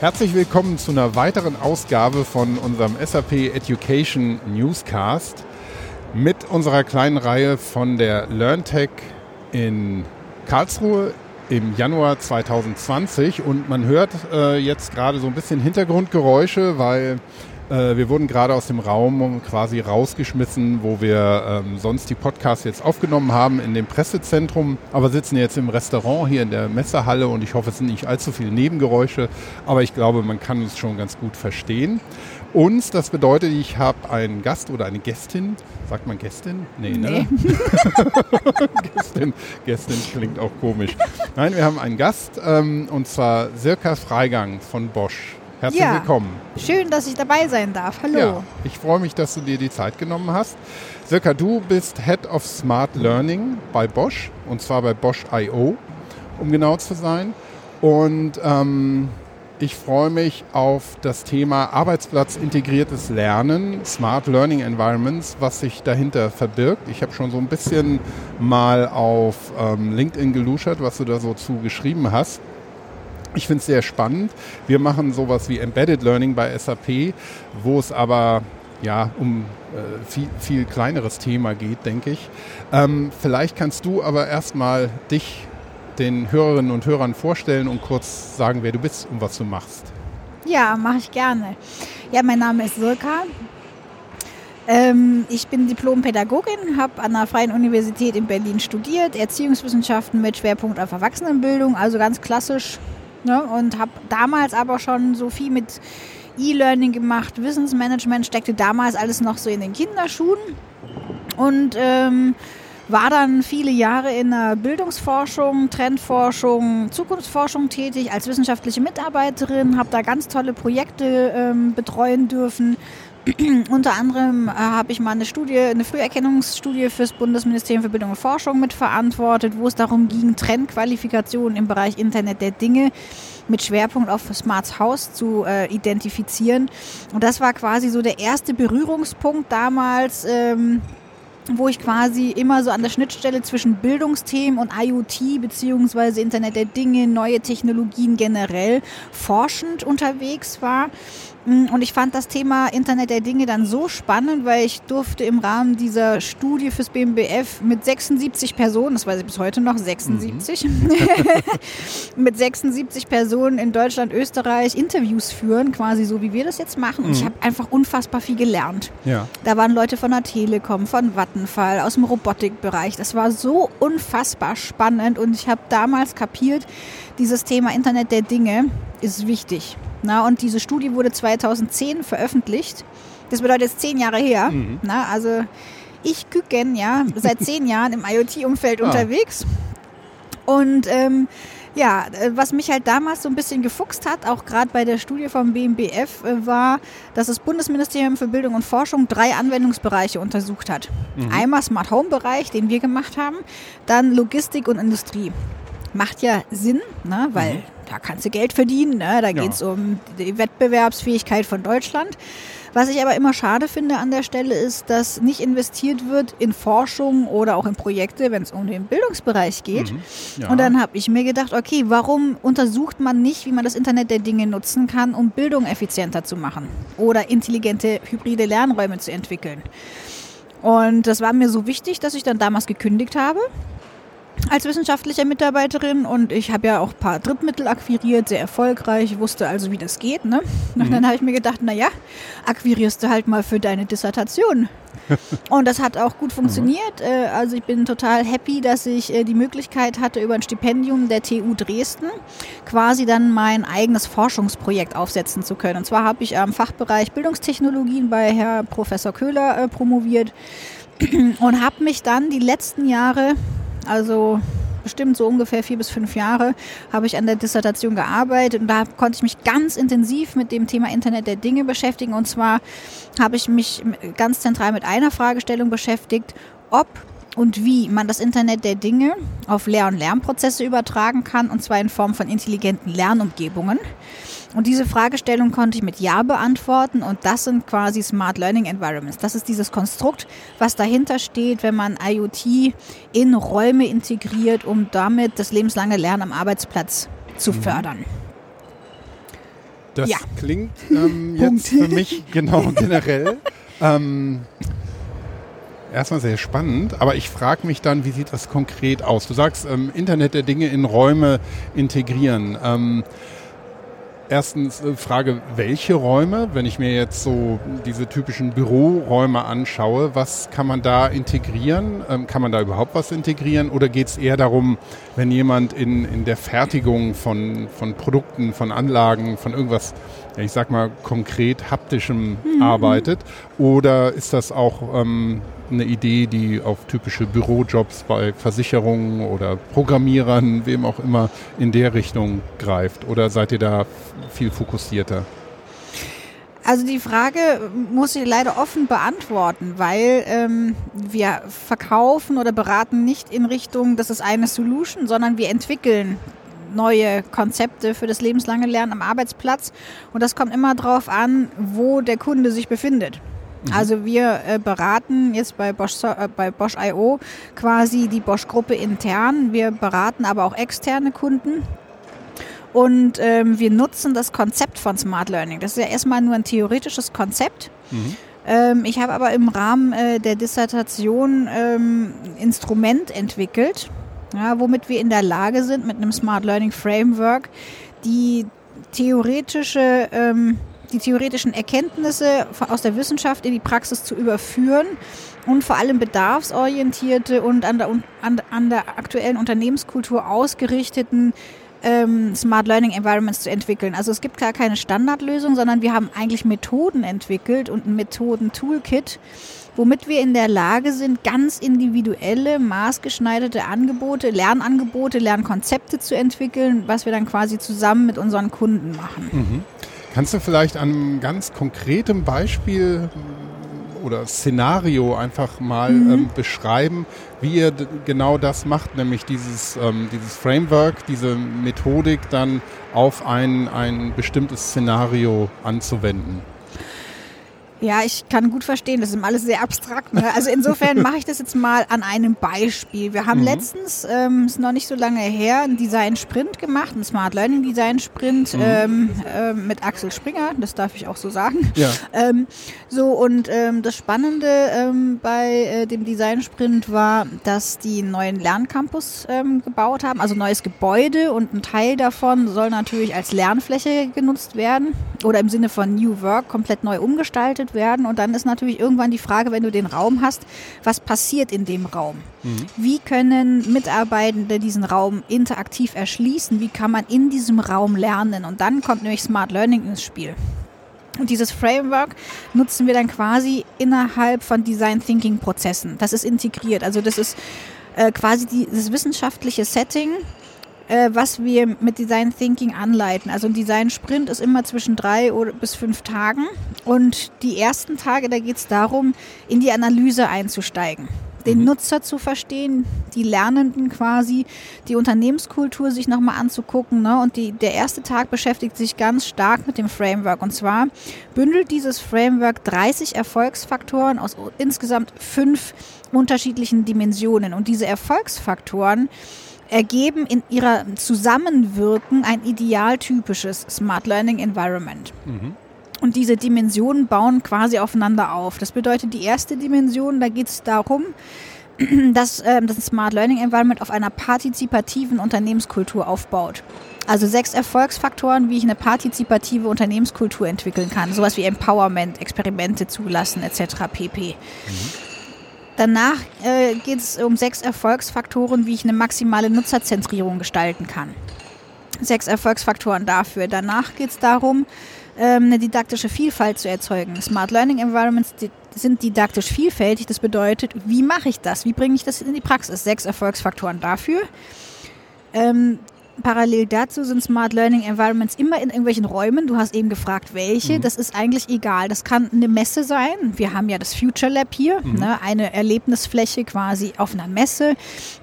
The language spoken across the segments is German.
Herzlich willkommen zu einer weiteren Ausgabe von unserem SAP Education Newscast mit unserer kleinen Reihe von der LearnTech in Karlsruhe im Januar 2020 und man hört äh, jetzt gerade so ein bisschen Hintergrundgeräusche, weil äh, wir wurden gerade aus dem Raum quasi rausgeschmissen, wo wir ähm, sonst die Podcasts jetzt aufgenommen haben, in dem Pressezentrum, aber sitzen jetzt im Restaurant hier in der Messehalle und ich hoffe, es sind nicht allzu viele Nebengeräusche, aber ich glaube, man kann uns schon ganz gut verstehen. Uns, das bedeutet, ich habe einen Gast oder eine Gästin. Sagt man Gästin? Nee, ne? Nee. Gästin, Gästin klingt auch komisch. Nein, wir haben einen Gast ähm, und zwar Sirka Freigang von Bosch. Herzlich ja, willkommen. Schön, dass ich dabei sein darf. Hallo. Ja, ich freue mich, dass du dir die Zeit genommen hast. Sirka, du bist Head of Smart Learning bei Bosch und zwar bei Bosch I.O., um genau zu sein. Und ähm, ich freue mich auf das Thema arbeitsplatzintegriertes Lernen, Smart Learning Environments, was sich dahinter verbirgt. Ich habe schon so ein bisschen mal auf ähm, LinkedIn geluschert, was du da so zu geschrieben hast. Ich finde es sehr spannend. Wir machen sowas wie Embedded Learning bei SAP, wo es aber ja, um äh, viel, viel kleineres Thema geht, denke ich. Ähm, vielleicht kannst du aber erstmal dich den Hörerinnen und Hörern vorstellen und kurz sagen, wer du bist und was du machst. Ja, mache ich gerne. Ja, mein Name ist Silka. Ähm, ich bin Diplom-Pädagogin, habe an der Freien Universität in Berlin studiert, Erziehungswissenschaften mit Schwerpunkt auf Erwachsenenbildung, also ganz klassisch Ne? Und habe damals aber schon so viel mit E-Learning gemacht, Wissensmanagement steckte damals alles noch so in den Kinderschuhen. Und ähm, war dann viele Jahre in der Bildungsforschung, Trendforschung, Zukunftsforschung tätig als wissenschaftliche Mitarbeiterin, habe da ganz tolle Projekte ähm, betreuen dürfen, Unter anderem äh, habe ich mal eine Studie, eine Früherkennungsstudie fürs Bundesministerium für Bildung und Forschung mitverantwortet, wo es darum ging, Trendqualifikationen im Bereich Internet der Dinge mit Schwerpunkt auf Smarts House zu äh, identifizieren. Und das war quasi so der erste Berührungspunkt damals. Ähm, wo ich quasi immer so an der Schnittstelle zwischen Bildungsthemen und IoT beziehungsweise Internet der Dinge, neue Technologien generell forschend unterwegs war. Mm, und ich fand das Thema Internet der Dinge dann so spannend, weil ich durfte im Rahmen dieser Studie fürs BMBF mit 76 Personen, das weiß ich bis heute noch, 76, mhm. mit 76 Personen in Deutschland, Österreich Interviews führen, quasi so wie wir das jetzt machen. Und mhm. ich habe einfach unfassbar viel gelernt. Ja. Da waren Leute von der Telekom, von Vattenfall, aus dem Robotikbereich. Das war so unfassbar spannend und ich habe damals kapiert, dieses Thema Internet der Dinge ist wichtig. Na, und diese Studie wurde 2010 veröffentlicht. Das bedeutet jetzt zehn Jahre her. Mhm. Na, also ich Küken, ja, seit zehn Jahren im IoT-Umfeld ah. unterwegs. Und ähm, ja, äh, was mich halt damals so ein bisschen gefuchst hat, auch gerade bei der Studie vom BMBF, äh, war, dass das Bundesministerium für Bildung und Forschung drei Anwendungsbereiche untersucht hat. Mhm. Einmal Smart Home Bereich, den wir gemacht haben, dann Logistik und Industrie. Macht ja Sinn, ne, weil mhm da kannst du Geld verdienen. Ne? Da geht es um die Wettbewerbsfähigkeit von Deutschland. Was ich aber immer schade finde an der Stelle ist, dass nicht investiert wird in Forschung oder auch in Projekte, wenn es um den Bildungsbereich geht. Mhm. Ja. Und dann habe ich mir gedacht, okay, warum untersucht man nicht, wie man das Internet der Dinge nutzen kann, um Bildung effizienter zu machen oder intelligente hybride Lernräume zu entwickeln? Und das war mir so wichtig, dass ich dann damals gekündigt habe als wissenschaftliche Mitarbeiterin und ich habe ja auch ein paar Drittmittel akquiriert, sehr erfolgreich, wusste also, wie das geht. Ne? Und mhm. dann habe ich mir gedacht, naja, akquirierst du halt mal für deine Dissertation. und das hat auch gut funktioniert. Mhm. Also ich bin total happy, dass ich äh, die Möglichkeit hatte, über ein Stipendium der TU Dresden quasi dann mein eigenes Forschungsprojekt aufsetzen zu können. Und zwar habe ich am Fachbereich Bildungstechnologien bei Herr Professor Köhler äh, promoviert und habe mich dann die letzten Jahre also bestimmt so ungefähr vier bis fünf Jahre habe ich an der Dissertation gearbeitet und da konnte ich mich ganz intensiv mit dem Thema Internet der Dinge beschäftigen. Und zwar habe ich mich ganz zentral mit einer Fragestellung beschäftigt, ob und wie man das Internet der Dinge auf Lehr- und Lernprozesse übertragen kann, und zwar in Form von intelligenten Lernumgebungen. Und diese Fragestellung konnte ich mit Ja beantworten und das sind quasi Smart Learning Environments. Das ist dieses Konstrukt, was dahinter steht, wenn man IoT in Räume integriert, um damit das lebenslange Lernen am Arbeitsplatz zu mhm. fördern. Das ja. klingt ähm, jetzt für mich genau generell. ähm, erstmal sehr spannend, aber ich frage mich dann, wie sieht das konkret aus? Du sagst, ähm, Internet der Dinge in Räume integrieren. Ähm, Erstens äh, Frage, welche Räume? Wenn ich mir jetzt so diese typischen Büroräume anschaue, was kann man da integrieren? Ähm, kann man da überhaupt was integrieren? Oder geht es eher darum, wenn jemand in, in der Fertigung von, von Produkten, von Anlagen, von irgendwas, ich sag mal, konkret haptischem mhm. arbeitet? Oder ist das auch ähm, eine Idee, die auf typische Bürojobs bei Versicherungen oder Programmierern, wem auch immer, in der Richtung greift? Oder seid ihr da viel fokussierter? Also die Frage muss ich leider offen beantworten, weil ähm, wir verkaufen oder beraten nicht in Richtung, das ist eine Solution, sondern wir entwickeln neue Konzepte für das lebenslange Lernen am Arbeitsplatz. Und das kommt immer darauf an, wo der Kunde sich befindet. Mhm. Also wir äh, beraten jetzt bei Bosch, äh, bei Bosch IO quasi die Bosch-Gruppe intern. Wir beraten aber auch externe Kunden. Und ähm, wir nutzen das Konzept von Smart Learning. Das ist ja erstmal nur ein theoretisches Konzept. Mhm. Ähm, ich habe aber im Rahmen äh, der Dissertation ähm, Instrument entwickelt, ja, womit wir in der Lage sind, mit einem Smart Learning Framework die theoretische ähm, die theoretischen Erkenntnisse aus der Wissenschaft in die Praxis zu überführen und vor allem bedarfsorientierte und an der, an, an der aktuellen Unternehmenskultur ausgerichteten ähm, Smart Learning Environments zu entwickeln. Also es gibt gar keine Standardlösung, sondern wir haben eigentlich Methoden entwickelt und ein Methoden-Toolkit, womit wir in der Lage sind, ganz individuelle, maßgeschneiderte Angebote, Lernangebote, Lernkonzepte zu entwickeln, was wir dann quasi zusammen mit unseren Kunden machen. Mhm. Kannst du vielleicht an einem ganz konkretem Beispiel oder Szenario einfach mal mhm. ähm, beschreiben, wie ihr genau das macht, nämlich dieses, ähm, dieses Framework, diese Methodik dann auf ein, ein bestimmtes Szenario anzuwenden? Ja, ich kann gut verstehen, das ist alles sehr abstrakt. Ne? Also insofern mache ich das jetzt mal an einem Beispiel. Wir haben mhm. letztens, ähm, ist noch nicht so lange her, einen Design-Sprint gemacht, einen Smart Learning Design-Sprint mhm. ähm, äh, mit Axel Springer, das darf ich auch so sagen. Ja. Ähm, so, und ähm, das Spannende ähm, bei äh, dem Design-Sprint war, dass die einen neuen Lerncampus ähm, gebaut haben, also neues Gebäude und ein Teil davon soll natürlich als Lernfläche genutzt werden oder im Sinne von New Work komplett neu umgestaltet behandelt werden. Und dann ist natürlich irgendwann die Frage, wenn du den Raum hast, was passiert in dem Raum? Mhm. Wie können Mitarbeitende diesen Raum interaktiv erschließen? Wie kann man in diesem Raum lernen? Und dann kommt nämlich Smart Learning ins Spiel. Und dieses Framework nutzen wir dann quasi innerhalb von Design Thinking Prozessen. Das ist integriert. Also das ist äh, quasi die, das wissenschaftliche Setting, äh, was wir mit Design Thinking anleiten. Also ein Design Sprint ist immer zwischen drei oder bis fünf Tagen. Und die ersten Tage, da geht es darum, in die Analyse einzusteigen den mhm. Nutzer zu verstehen, die Lernenden quasi, die Unternehmenskultur sich nochmal anzugucken. Ne? Und die, der erste Tag beschäftigt sich ganz stark mit dem Framework. Und zwar bündelt dieses Framework 30 Erfolgsfaktoren aus insgesamt fünf unterschiedlichen Dimensionen. Und diese Erfolgsfaktoren ergeben in ihrer Zusammenwirken ein idealtypisches Smart Learning Environment. Mhm. Und diese Dimensionen bauen quasi aufeinander auf. Das bedeutet, die erste Dimension, da geht es darum, dass äh, das Smart Learning Environment auf einer partizipativen Unternehmenskultur aufbaut. Also sechs Erfolgsfaktoren, wie ich eine partizipative Unternehmenskultur entwickeln kann. Sowas wie Empowerment, Experimente zulassen etc. pp. Mhm. Danach äh, geht es um sechs Erfolgsfaktoren, wie ich eine maximale Nutzerzentrierung gestalten kann. Sechs Erfolgsfaktoren dafür. Danach geht es darum, ähm, eine didaktische Vielfalt zu erzeugen. Smart Learning Environments sind didaktisch vielfältig. Das bedeutet, wie mache ich das? Wie bringe ich das in die Praxis? Sechs Erfolgsfaktoren dafür. Ähm, Parallel dazu sind Smart Learning Environments immer in irgendwelchen Räumen. Du hast eben gefragt, welche. Mhm. Das ist eigentlich egal. Das kann eine Messe sein. Wir haben ja das Future Lab hier, mhm. ne, eine Erlebnisfläche quasi auf einer Messe.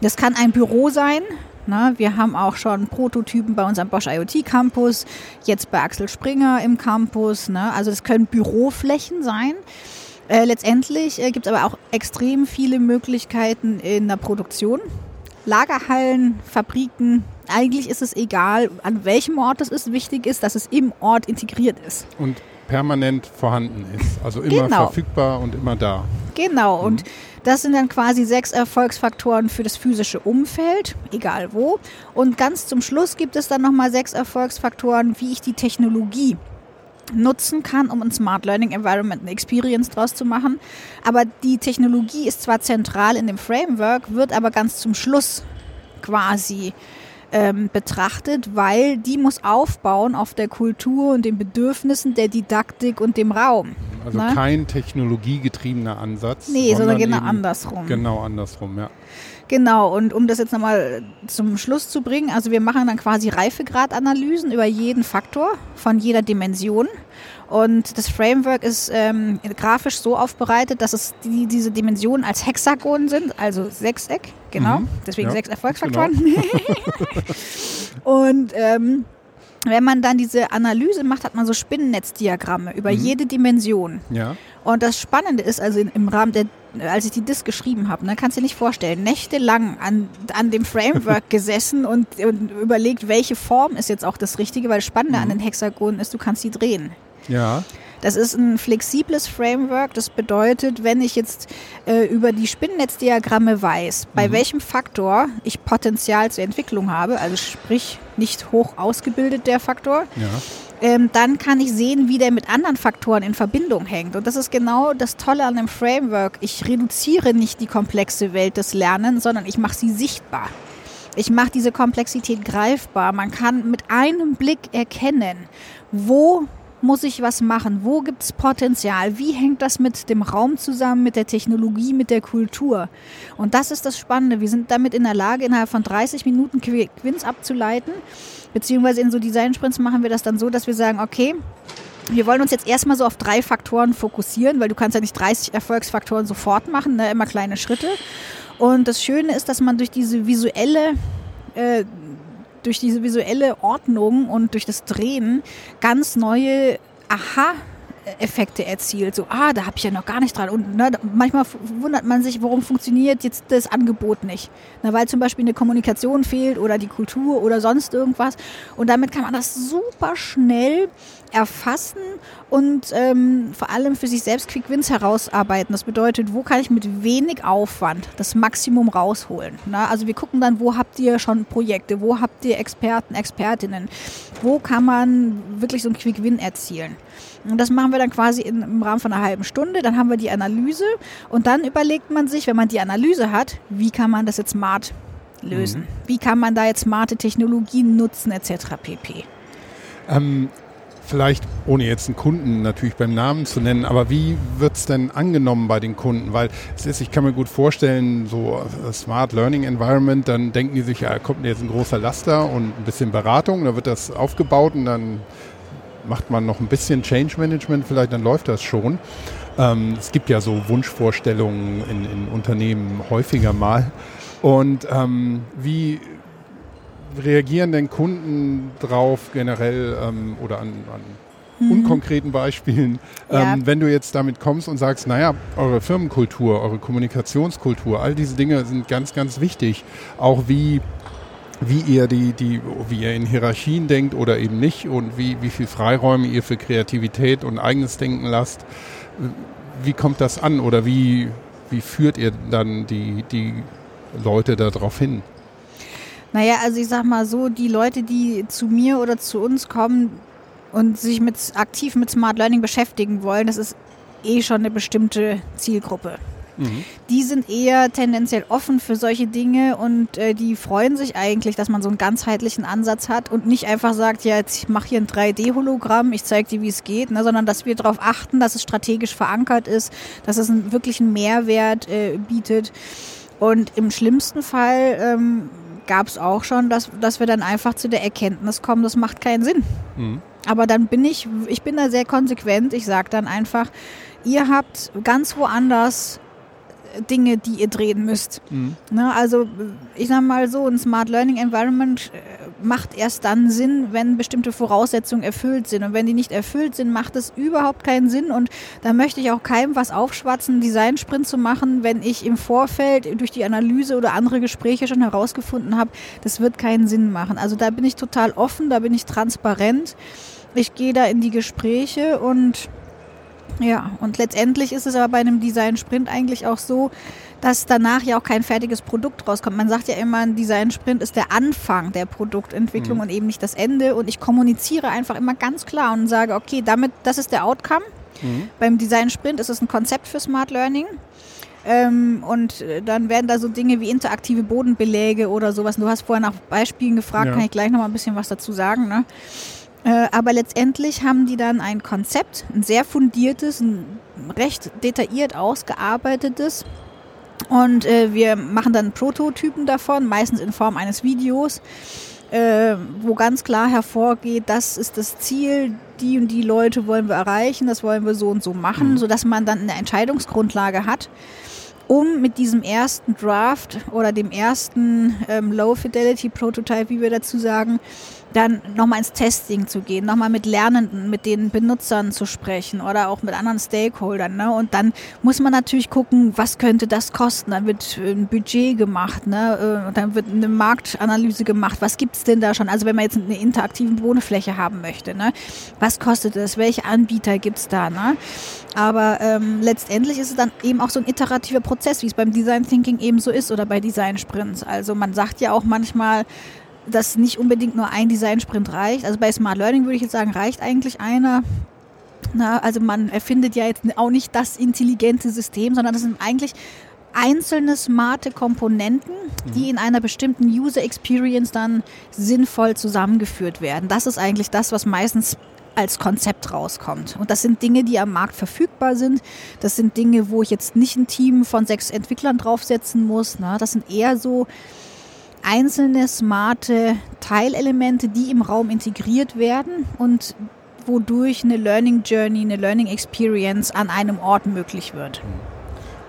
Das kann ein Büro sein. Ne? Wir haben auch schon Prototypen bei unserem Bosch IoT Campus, jetzt bei Axel Springer im Campus. Ne? Also das können Büroflächen sein. Äh, letztendlich äh, gibt es aber auch extrem viele Möglichkeiten in der Produktion. Lagerhallen, Fabriken. Eigentlich ist es egal, an welchem Ort es ist. Wichtig ist, dass es im Ort integriert ist. Und permanent vorhanden ist. Also immer Genau. verfügbar und immer da. Genau, und das sind dann quasi sechs Erfolgsfaktoren für das physische Umfeld, egal wo. Und ganz zum Schluss gibt es dann nochmal sechs Erfolgsfaktoren, wie ich die Technologie nutzen kann, um ein Smart Learning Environment, eine Experience draus zu machen. Aber die Technologie ist zwar zentral in dem Framework, wird aber ganz zum Schluss quasi ähm, betrachtet, weil die muss aufbauen auf der Kultur und den Bedürfnissen der Didaktik und dem Raum. Also Ne? kein technologiegetriebener Ansatz. Nee, sondern genau eben andersrum. Genau andersrum, ja. Genau, und um das jetzt nochmal zum Schluss zu bringen, also wir machen dann quasi Reifegradanalysen über jeden Faktor von jeder Dimension. Und das Framework ist ähm, grafisch so aufbereitet, dass es die, diese Dimensionen als Hexagon sind, also Sechseck, genau. Mhm, Deswegen ja, sechs Erfolgsfaktoren. und ähm, wenn man dann diese Analyse macht, hat man so Spinnennetzdiagramme über Mhm. jede Dimension. Ja, Und das Spannende ist, also im Rahmen der, als ich die Disk geschrieben habe, ne, kannst du dir nicht vorstellen, nächtelang an, an dem Framework gesessen und, und überlegt, welche Form ist jetzt auch das Richtige, weil das Spannende an den Hexagonen ist, du kannst sie drehen. ja. Das ist ein flexibles Framework. Das bedeutet, wenn ich jetzt äh, über die Spinnennetzdiagramme weiß, bei welchem Faktor ich Potenzial zur Entwicklung habe, also sprich nicht hoch ausgebildet der Faktor, Ja. ähm, dann kann ich sehen, wie der mit anderen Faktoren in Verbindung hängt. Und das ist genau das Tolle an dem Framework. Ich reduziere nicht die komplexe Welt des Lernens, sondern ich mache sie sichtbar. Ich mache diese Komplexität greifbar. Man kann mit einem Blick erkennen, wo muss ich was machen? Wo gibt es Potenzial? Wie hängt das mit dem Raum zusammen, mit der Technologie, mit der Kultur? Und das ist das Spannende. Wir sind damit in der Lage, innerhalb von 30 Minuten Qui- Quins abzuleiten. Beziehungsweise in so Design-Sprints machen wir das dann so, dass wir sagen, okay, wir wollen uns jetzt erstmal so auf drei Faktoren fokussieren, weil du kannst ja nicht 30 Erfolgsfaktoren sofort machen, ne? immer kleine Schritte. Und das Schöne ist, dass man durch diese visuelle äh, durch diese visuelle Ordnung und durch das Drehen ganz neue Aha-Effekte erzielt. So, ah, da habe ich ja noch gar nicht dran. Und ne, manchmal wundert man sich, warum funktioniert jetzt das Angebot nicht. Na, weil zum Beispiel eine Kommunikation fehlt oder die Kultur oder sonst irgendwas. Und damit kann man das super schnell erfassen und ähm, vor allem für sich selbst Quick Wins herausarbeiten. Das bedeutet, wo kann ich mit wenig Aufwand das Maximum rausholen? Na, also wir gucken dann, wo habt ihr schon Projekte, wo habt ihr Experten, Expertinnen, wo kann man wirklich so ein Quick Win erzielen? Und das machen wir dann quasi in, im Rahmen von einer halben Stunde. Dann haben wir die Analyse und dann überlegt man sich, wenn man die Analyse hat, wie kann man das jetzt smart lösen? Wie kann man da jetzt smarte Technologien nutzen etc. pp. Ähm, vielleicht, ohne jetzt einen Kunden natürlich beim Namen zu nennen, aber wie wird es denn angenommen bei den Kunden? Weil es ist, ich kann mir gut vorstellen, so Smart Learning Environment, dann denken die sich, ja, kommt jetzt ein großer Laster und ein bisschen Beratung, da wird das aufgebaut und dann macht man noch ein bisschen Change Management, vielleicht dann läuft das schon. Ähm, es gibt ja so Wunschvorstellungen in, in Unternehmen häufiger mal. Und ähm, wie reagieren denn Kunden drauf generell ähm, oder an, an unkonkreten Beispielen, Ja. ähm, wenn du jetzt damit kommst und sagst, naja, eure Firmenkultur, eure Kommunikationskultur, all diese Dinge sind ganz, ganz wichtig. Auch wie, wie ihr die, die, wie ihr in Hierarchien denkt oder eben nicht und wie, wie viel Freiräume ihr für Kreativität und eigenes Denken lasst. Wie kommt das an oder wie, wie führt ihr dann die, die Leute darauf hin? Naja, also ich sag mal so, die Leute, die zu mir oder zu uns kommen und sich mit, aktiv mit Smart Learning beschäftigen wollen, das ist eh schon eine bestimmte Zielgruppe. Die sind eher tendenziell offen für solche Dinge und äh, die freuen sich eigentlich, dass man so einen ganzheitlichen Ansatz hat und nicht einfach sagt, ja, jetzt ich mache hier ein 3D-Hologramm, ich zeige dir, wie es geht, ne, sondern dass wir darauf achten, dass es strategisch verankert ist, dass es einen wirklichen Mehrwert äh, bietet. Und im schlimmsten Fall ähm, gab es auch schon, dass, dass wir dann einfach zu der Erkenntnis kommen, das macht keinen Sinn. Mhm. Aber dann bin ich, ich bin da sehr konsequent. Ich sage dann einfach, ihr habt ganz woanders Dinge, die ihr drehen müsst. Mhm. Ne, also ich sag mal so, ein Smart Learning Environment äh, macht erst dann Sinn, wenn bestimmte Voraussetzungen erfüllt sind. Und wenn die nicht erfüllt sind, macht es überhaupt keinen Sinn. Und da möchte ich auch keinem was aufschwatzen, Design-Sprint zu machen, wenn ich im Vorfeld durch die Analyse oder andere Gespräche schon herausgefunden habe, das wird keinen Sinn machen. Also da bin ich total offen, da bin ich transparent. Ich gehe da in die Gespräche und ja, und letztendlich ist es aber bei einem Design-Sprint eigentlich auch so, dass danach ja auch kein fertiges Produkt rauskommt. Man sagt ja immer, ein Design-Sprint ist der Anfang der Produktentwicklung mhm. und eben nicht das Ende. Und ich kommuniziere einfach immer ganz klar und sage, okay, damit, das ist der Outcome. Mhm. Beim Design-Sprint ist es ein Konzept für Smart Learning. Ähm, und äh, dann werden da so Dinge wie interaktive Bodenbeläge oder sowas. Du hast vorher nach Beispielen gefragt, ja. kann ich gleich noch mal ein bisschen was dazu sagen. Ne? Äh, aber letztendlich haben die dann ein Konzept, ein sehr fundiertes, ein recht detailliert ausgearbeitetes. Und äh, wir machen dann Prototypen davon, meistens in Form eines Videos, äh, wo ganz klar hervorgeht, das ist das Ziel, die und die Leute wollen wir erreichen, das wollen wir so und so machen, mhm. sodass man dann eine Entscheidungsgrundlage hat um mit diesem ersten Draft oder dem ersten ähm, Low Fidelity Prototype, wie wir dazu sagen, dann nochmal ins Testing zu gehen, nochmal mit Lernenden, mit den Benutzern zu sprechen oder auch mit anderen Stakeholdern. Ne? Und dann muss man natürlich gucken, was könnte das kosten. Dann wird ein Budget gemacht, ne? Äh, dann wird eine Marktanalyse gemacht. Was gibt es denn da schon? Also wenn man jetzt eine interaktive Wohnfläche haben möchte, ne? Was kostet es? Welche Anbieter gibt es da? Ne? Aber ähm, letztendlich ist es dann eben auch so ein iterativer Prozess, wie es beim Design Thinking eben so ist oder bei Design Sprints. Also man sagt ja auch manchmal, dass nicht unbedingt nur ein Design-Sprint reicht. Also bei Smart Learning würde ich jetzt sagen, reicht eigentlich einer. Na, also man erfindet ja jetzt auch nicht das intelligente System, sondern das sind eigentlich einzelne smarte Komponenten, die mhm. in einer bestimmten User Experience dann sinnvoll zusammengeführt werden. Das ist eigentlich das, was meistens als Konzept rauskommt. Und das sind Dinge, die am Markt verfügbar sind. Das sind Dinge, wo ich jetzt nicht ein Team von sechs Entwicklern draufsetzen muss. Na, das sind eher so einzelne smarte Teilelemente, die im Raum integriert werden und wodurch eine Learning Journey, eine Learning Experience an einem Ort möglich wird.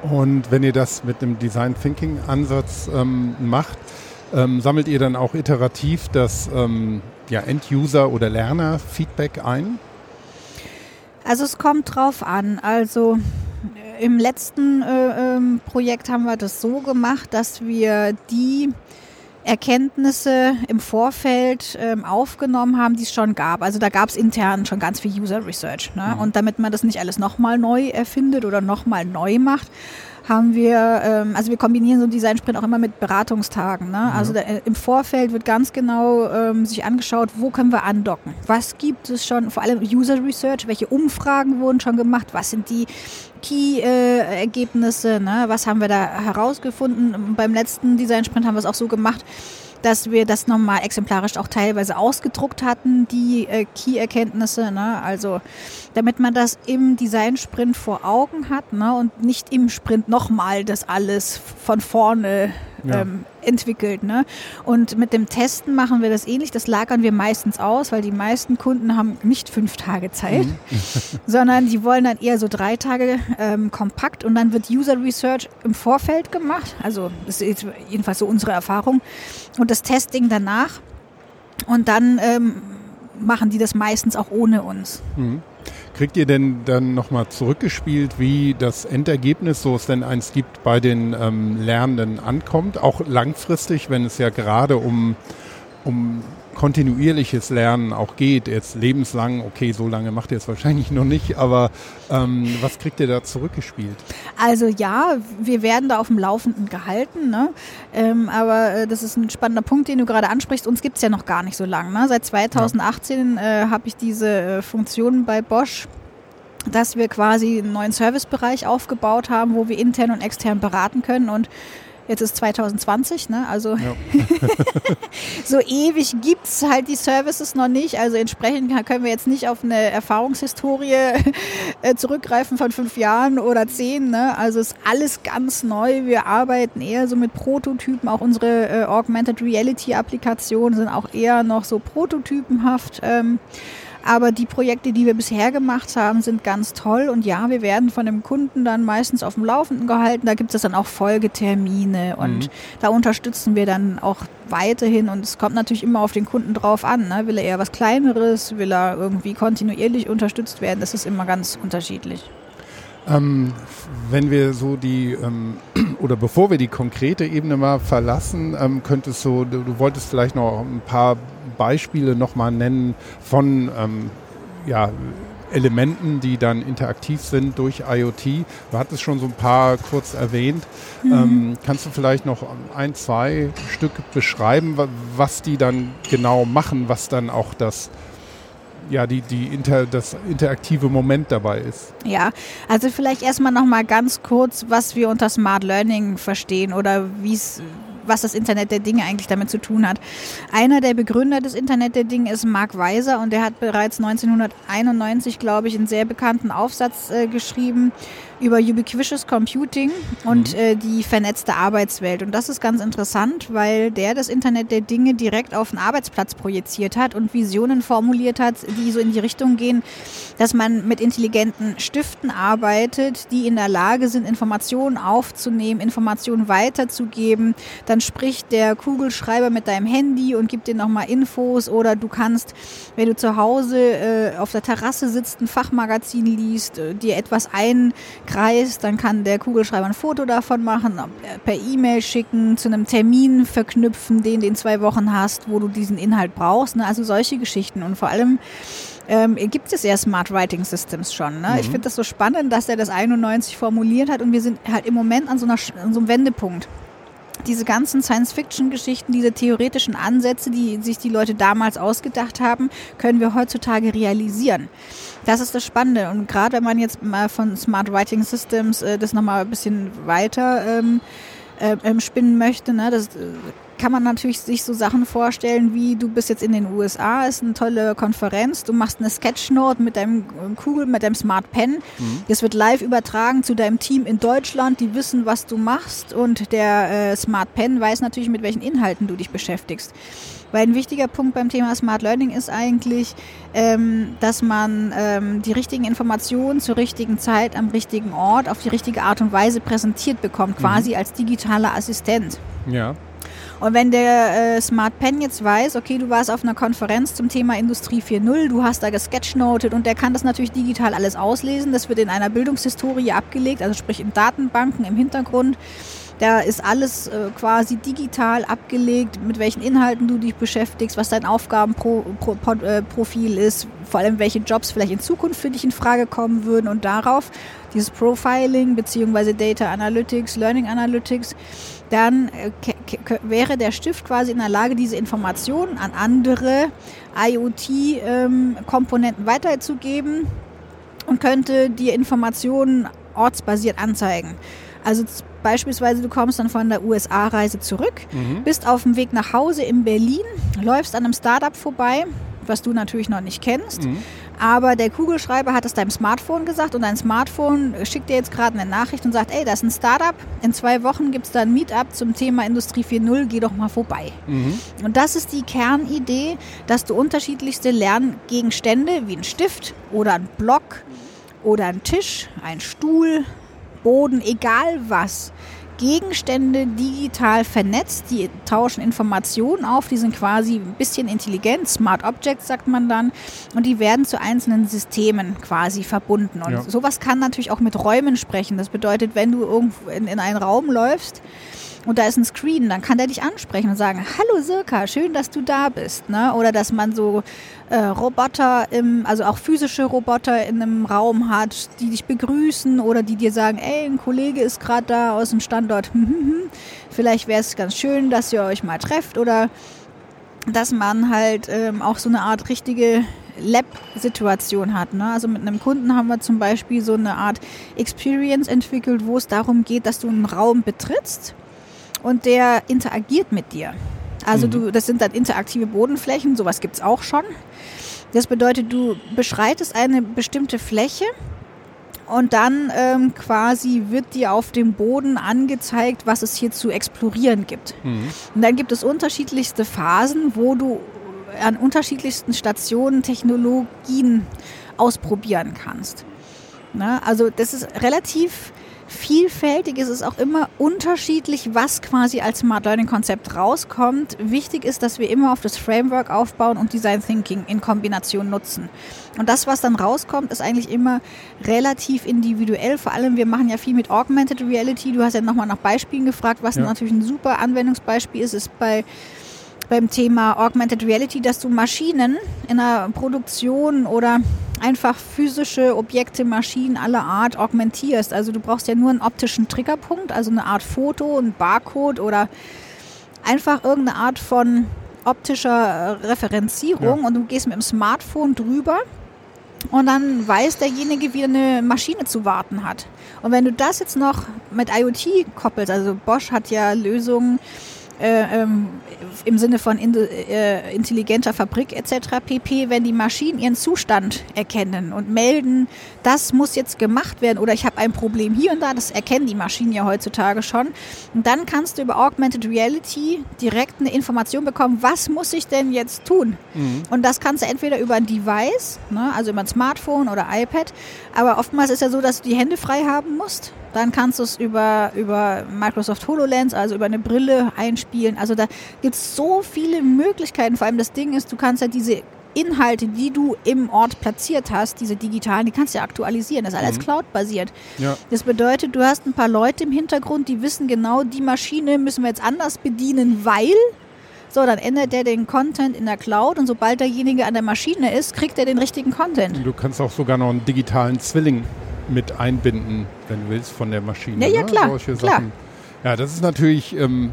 Und wenn ihr das mit einem Design Thinking Ansatz ähm, macht, ähm, sammelt ihr dann auch iterativ das ähm, ja, End-User oder Lerner-Feedback ein? Also es kommt drauf an. Also äh, im letzten äh, ähm, Projekt haben wir das so gemacht, dass wir die Erkenntnisse im Vorfeld ähm, aufgenommen haben, die es schon gab. Also da gab es intern schon ganz viel User Research. Ne? Mhm. Und damit man das nicht alles nochmal neu erfindet oder nochmal neu macht, haben wir, ähm, also wir kombinieren so einen Design-Sprint auch immer mit Beratungstagen. Ne? Also da, äh, im Vorfeld wird ganz genau ähm, sich angeschaut, wo können wir andocken? Was gibt es schon, vor allem User Research, welche Umfragen wurden schon gemacht? Was sind die Key-Ergebnisse? Äh, ne? Was haben wir da herausgefunden? Beim letzten Design-Sprint haben wir es auch so gemacht, dass wir das nochmal exemplarisch auch teilweise ausgedruckt hatten, die äh, Key-Erkenntnisse. Ne? Also damit man das im Design-Sprint vor Augen hat ne? und nicht im Sprint nochmal das alles von vorne ja. ähm, entwickelt. Ne? Und mit dem Testen machen wir das ähnlich. Das lagern wir meistens aus, weil die meisten Kunden haben nicht fünf Tage Zeit, mhm. sondern die wollen dann eher so drei Tage ähm, kompakt und dann wird User Research im Vorfeld gemacht. Also das ist jedenfalls so unsere Erfahrung. Und das Testing danach. Und dann ähm, machen die das meistens auch ohne uns. Mhm. Kriegt ihr denn dann nochmal zurückgespielt, wie das Endergebnis, so es denn eins gibt, bei den ähm, Lernenden ankommt? Auch langfristig, wenn es ja gerade um, um kontinuierliches Lernen auch geht, jetzt lebenslang, okay, so lange macht ihr es wahrscheinlich noch nicht, aber ähm, was kriegt ihr da zurückgespielt? Also ja, wir werden da auf dem Laufenden gehalten, ne? Ähm, aber äh, das ist ein spannender Punkt, den du gerade ansprichst. Uns gibt es ja noch gar nicht so lange. Ne? Seit 2018 ja. äh, habe ich diese äh, Funktion bei Bosch dass wir quasi einen neuen Servicebereich aufgebaut haben, wo wir intern und extern beraten können und Jetzt ist 2020, ne? also ja. so ewig gibt es halt die Services noch nicht. Also entsprechend können wir jetzt nicht auf eine Erfahrungshistorie äh, zurückgreifen von fünf Jahren oder zehn. Ne? Also ist alles ganz neu. Wir arbeiten eher so mit Prototypen. Auch unsere äh, Augmented Reality Applikationen sind auch eher noch so prototypenhaft. Ähm, Aber die Projekte, die wir bisher gemacht haben, sind ganz toll. Und ja, wir werden von dem Kunden dann meistens auf dem Laufenden gehalten. Da gibt es dann auch Folgetermine und mhm. da unterstützen wir dann auch weiterhin. Und es kommt natürlich immer auf den Kunden drauf an. Ne? Will er eher was Kleineres? Will er irgendwie kontinuierlich unterstützt werden? Das ist immer ganz unterschiedlich. Ähm, wenn wir so die, ähm, oder bevor wir die konkrete Ebene mal verlassen, ähm, könntest du, du, du, wolltest vielleicht noch ein paar Beispiele nochmal nennen von ähm, ja, Elementen, die dann interaktiv sind durch IoT. Du hattest schon so ein paar kurz erwähnt. Mhm. Ähm, kannst du vielleicht noch ein, zwei Stück beschreiben, was die dann genau machen, was dann auch das ja, die, die inter, das interaktive Moment dabei ist. Ja, also vielleicht erstmal nochmal ganz kurz, was wir unter Smart Learning verstehen oder wie es was das Internet der Dinge eigentlich damit zu tun hat. Einer der Begründer des Internet der Dinge ist Mark Weiser und der hat bereits 1991, glaube ich, einen sehr bekannten Aufsatz äh, geschrieben über Ubiquitous Computing und mhm. äh, die vernetzte Arbeitswelt. Und das ist ganz interessant, weil der das Internet der Dinge direkt auf den Arbeitsplatz projiziert hat und Visionen formuliert hat, die so in die Richtung gehen, dass man mit intelligenten Stiften arbeitet, die in der Lage sind, Informationen aufzunehmen, Informationen weiterzugeben. Dann spricht der Kugelschreiber mit deinem Handy und gibt dir nochmal Infos oder du kannst, wenn du zu Hause äh, auf der Terrasse sitzt, ein Fachmagazin liest, äh, dir etwas ein Kreis, dann kann der Kugelschreiber ein Foto davon machen, per E-Mail schicken, zu einem Termin verknüpfen, den du in zwei Wochen hast, wo du diesen Inhalt brauchst. Ne? Also solche Geschichten. Und vor allem ähm, gibt es ja Smart Writing Systems schon. Ne? Mhm. Ich finde das so spannend, dass er das 91 formuliert hat und wir sind halt im Moment an so, einer, an so einem Wendepunkt diese ganzen Science-Fiction-Geschichten, diese theoretischen Ansätze, die sich die Leute damals ausgedacht haben, können wir heutzutage realisieren. Das ist das Spannende. Und gerade wenn man jetzt mal von Smart Writing Systems äh, das nochmal ein bisschen weiter ähm, äh, ähm, spinnen möchte, ne, das äh, kann man natürlich sich so Sachen vorstellen, wie du bist jetzt in den USA, ist eine tolle Konferenz, du machst eine Sketchnote mit deinem Kugel, mit deinem Smart Pen. Mhm. Das wird live übertragen zu deinem Team in Deutschland, die wissen, was du machst und der äh, Smart Pen weiß natürlich, mit welchen Inhalten du dich beschäftigst. Weil ein wichtiger Punkt beim Thema Smart Learning ist eigentlich, ähm, dass man ähm, die richtigen Informationen zur richtigen Zeit am richtigen Ort auf die richtige Art und Weise präsentiert bekommt, quasi mhm. als digitaler Assistent. Ja. Und wenn der äh, Smart Pen jetzt weiß, okay, du warst auf einer Konferenz zum Thema Industrie 4.0, du hast da gesketchnotet und der kann das natürlich digital alles auslesen. Das wird in einer Bildungshistorie abgelegt, also sprich in Datenbanken im Hintergrund. Da ist alles äh, quasi digital abgelegt, mit welchen Inhalten du dich beschäftigst, was dein Aufgabenprofil äh, ist, vor allem welche Jobs vielleicht in Zukunft für dich in Frage kommen würden und darauf dieses Profiling beziehungsweise Data Analytics, Learning Analytics, dann äh, wäre der Stift quasi in der Lage, diese Informationen an andere IoT-Komponenten ähm, weiterzugeben und könnte dir Informationen ortsbasiert anzeigen. Also beispielsweise, du kommst dann von der USA-Reise zurück, mhm. bist auf dem Weg nach Hause in Berlin, läufst an einem Startup vorbei, was du natürlich noch nicht kennst. Mhm. Aber der Kugelschreiber hat es deinem Smartphone gesagt und dein Smartphone schickt dir jetzt gerade eine Nachricht und sagt, ey, da ist ein Startup, in zwei Wochen gibt es da ein Meetup zum Thema Industrie 4.0, geh doch mal vorbei. Mhm. Und das ist die Kernidee, dass du unterschiedlichste Lerngegenstände wie ein Stift oder ein Block oder ein Tisch, ein Stuhl, Boden, egal was. Gegenstände digital vernetzt, die tauschen Informationen auf, die sind quasi ein bisschen intelligent, Smart Objects sagt man dann, und die werden zu einzelnen Systemen quasi verbunden. Und ja. sowas kann natürlich auch mit Räumen sprechen. Das bedeutet, wenn du irgendwo in, in einen Raum läufst, und da ist ein Screen, dann kann der dich ansprechen und sagen, hallo Sirka, schön, dass du da bist. Ne? Oder dass man so äh, Roboter, im, also auch physische Roboter in einem Raum hat, die dich begrüßen oder die dir sagen, ey, ein Kollege ist gerade da aus dem Standort. Vielleicht wäre es ganz schön, dass ihr euch mal trefft oder dass man halt ähm, auch so eine Art richtige Lab-Situation hat. Ne? Also mit einem Kunden haben wir zum Beispiel so eine Art Experience entwickelt, wo es darum geht, dass du einen Raum betrittst und der interagiert mit dir. Also mhm. du, das sind dann interaktive Bodenflächen, sowas gibt es auch schon. Das bedeutet, du beschreitest eine bestimmte Fläche und dann ähm, quasi wird dir auf dem Boden angezeigt, was es hier zu explorieren gibt. Mhm. Und dann gibt es unterschiedlichste Phasen, wo du an unterschiedlichsten Stationen Technologien ausprobieren kannst. Ne? Also das ist relativ vielfältig. Es ist auch immer unterschiedlich, was quasi als Smart Learning Konzept rauskommt. Wichtig ist, dass wir immer auf das Framework aufbauen und Design Thinking in Kombination nutzen. Und das, was dann rauskommt, ist eigentlich immer relativ individuell. Vor allem, wir machen ja viel mit Augmented Reality. Du hast ja nochmal nach Beispielen gefragt, was ja. natürlich ein super Anwendungsbeispiel ist, ist bei beim Thema Augmented Reality, dass du Maschinen in der Produktion oder einfach physische Objekte, Maschinen aller Art augmentierst. Also du brauchst ja nur einen optischen Triggerpunkt, also eine Art Foto, ein Barcode oder einfach irgendeine Art von optischer Referenzierung ja. und du gehst mit dem Smartphone drüber und dann weiß derjenige, wie eine Maschine zu warten hat. Und wenn du das jetzt noch mit IoT koppelst, also Bosch hat ja Lösungen, äh, ähm, im Sinne von in, äh, intelligenter Fabrik etc. pp, wenn die Maschinen ihren Zustand erkennen und melden, das muss jetzt gemacht werden oder ich habe ein Problem hier und da, das erkennen die Maschinen ja heutzutage schon. Und dann kannst du über Augmented Reality direkt eine Information bekommen, was muss ich denn jetzt tun? Mhm. Und das kannst du entweder über ein Device, ne, also über ein Smartphone oder iPad, aber oftmals ist ja so, dass du die Hände frei haben musst dann kannst du es über, über Microsoft HoloLens, also über eine Brille einspielen. Also da gibt es so viele Möglichkeiten. Vor allem das Ding ist, du kannst ja diese Inhalte, die du im Ort platziert hast, diese digitalen, die kannst du ja aktualisieren. Das ist alles mhm. Cloud-basiert. Ja. Das bedeutet, du hast ein paar Leute im Hintergrund, die wissen genau, die Maschine müssen wir jetzt anders bedienen, weil so, dann ändert der den Content in der Cloud und sobald derjenige an der Maschine ist, kriegt er den richtigen Content. Du kannst auch sogar noch einen digitalen Zwilling mit einbinden, wenn du willst, von der Maschine. Ja, ja, ne? klar. Solche klar. Sachen. Ja, das ist natürlich ähm,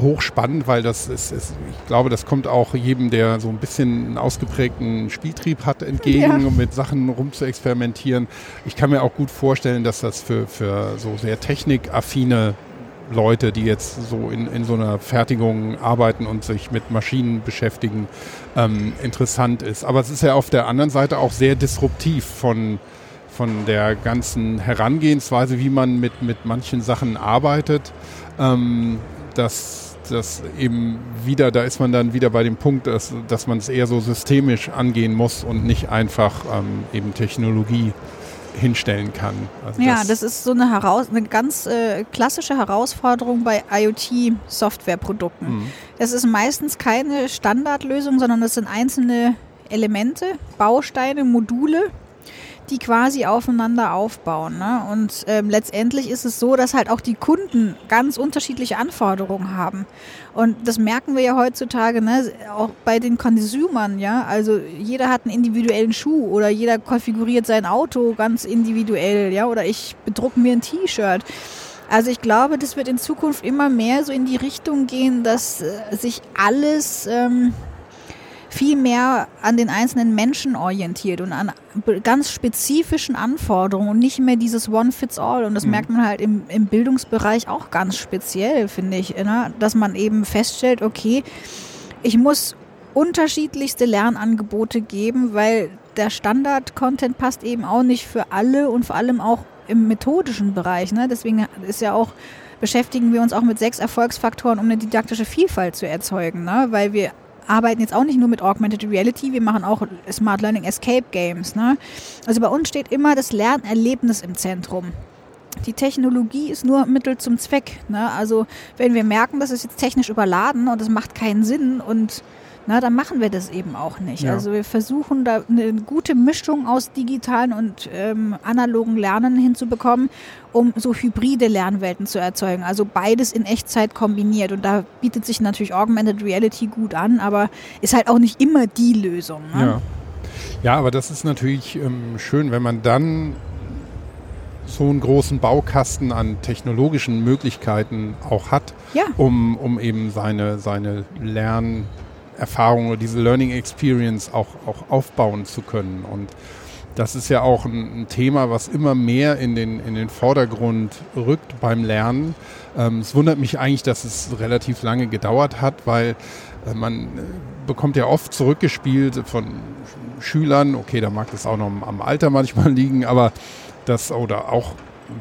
hochspannend, weil das ist, ist, ich glaube, das kommt auch jedem, der so ein bisschen einen ausgeprägten Spieltrieb hat, entgegen, ja. um mit Sachen rumzuexperimentieren. Ich kann mir auch gut vorstellen, dass das für, für so sehr technikaffine Leute, die jetzt so in, in so einer Fertigung arbeiten und sich mit Maschinen beschäftigen, ähm, interessant ist. Aber es ist ja auf der anderen Seite auch sehr disruptiv von, von der ganzen Herangehensweise, wie man mit, mit manchen Sachen arbeitet. Ähm, dass das eben wieder, da ist man dann wieder bei dem Punkt, dass, dass man es eher so systemisch angehen muss und nicht einfach ähm, eben Technologie hinstellen kann. Also ja, das, das, ist so eine, Heraus eine ganz äh, klassische Herausforderung bei IoT-Softwareprodukten. Mhm. Das ist meistens keine Standardlösung, sondern das sind einzelne Elemente, Bausteine, Module, die quasi aufeinander aufbauen. Ne? Und ähm, letztendlich ist es so, dass halt auch die Kunden ganz unterschiedliche Anforderungen haben. Und das merken wir ja heutzutage, ne? auch bei den Consumern, ja. Also jeder hat einen individuellen Schuh oder jeder konfiguriert sein Auto ganz individuell, ja, oder ich bedrucke mir ein T-Shirt. Also ich glaube, das wird in Zukunft immer mehr so in die Richtung gehen, dass äh, sich alles ähm, viel mehr an den einzelnen Menschen orientiert und an ganz spezifischen Anforderungen und nicht mehr dieses One-Fits-All. Und das mhm. merkt man halt im, im Bildungsbereich auch ganz speziell, finde ich, ne? dass man eben feststellt, okay, ich muss unterschiedlichste Lernangebote geben, weil der Standard-Content passt eben auch nicht für alle und vor allem auch im methodischen Bereich. Ne? Deswegen ist ja auch beschäftigen wir uns auch mit sechs Erfolgsfaktoren, um eine didaktische Vielfalt zu erzeugen, ne? weil wir arbeiten jetzt auch nicht nur mit Augmented Reality, wir machen auch Smart Learning Escape Games. Ne? Also bei uns steht immer das Lernerlebnis im Zentrum. Die Technologie ist nur Mittel zum Zweck. Ne? Also wenn wir merken, das ist jetzt technisch überladen und es macht keinen Sinn und na, dann machen wir das eben auch nicht. Ja. Also wir versuchen da eine gute Mischung aus digitalen und ähm, analogen Lernen hinzubekommen, um so hybride Lernwelten zu erzeugen. Also beides in Echtzeit kombiniert. Und da bietet sich natürlich Augmented Reality gut an, aber ist halt auch nicht immer die Lösung. Ne? Ja. ja, aber das ist natürlich ähm, schön, wenn man dann so einen großen Baukasten an technologischen Möglichkeiten auch hat, ja. um, um eben seine, seine Lern- Erfahrung oder diese Learning Experience auch, auch aufbauen zu können. Und das ist ja auch ein, ein, Thema, was immer mehr in den, in den Vordergrund rückt beim Lernen. Ähm, es wundert mich eigentlich, dass es relativ lange gedauert hat, weil äh, man äh, bekommt ja oft zurückgespielt von Schülern, okay, da mag das auch noch am Alter manchmal liegen, aber das oder auch